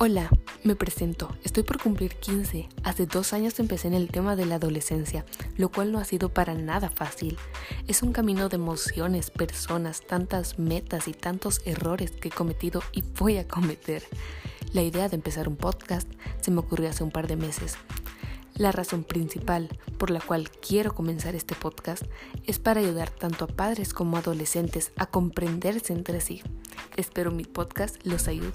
Hola, me presento. Estoy por cumplir 15. Hace dos años empecé en el tema de la adolescencia, lo cual no ha sido para nada fácil. Es un camino de emociones, personas, tantas metas y tantos errores que he cometido y voy a cometer. La idea de empezar un podcast se me ocurrió hace un par de meses. La razón principal por la cual quiero comenzar este podcast es para ayudar tanto a padres como a adolescentes a comprenderse entre sí. Espero mi podcast los ayude.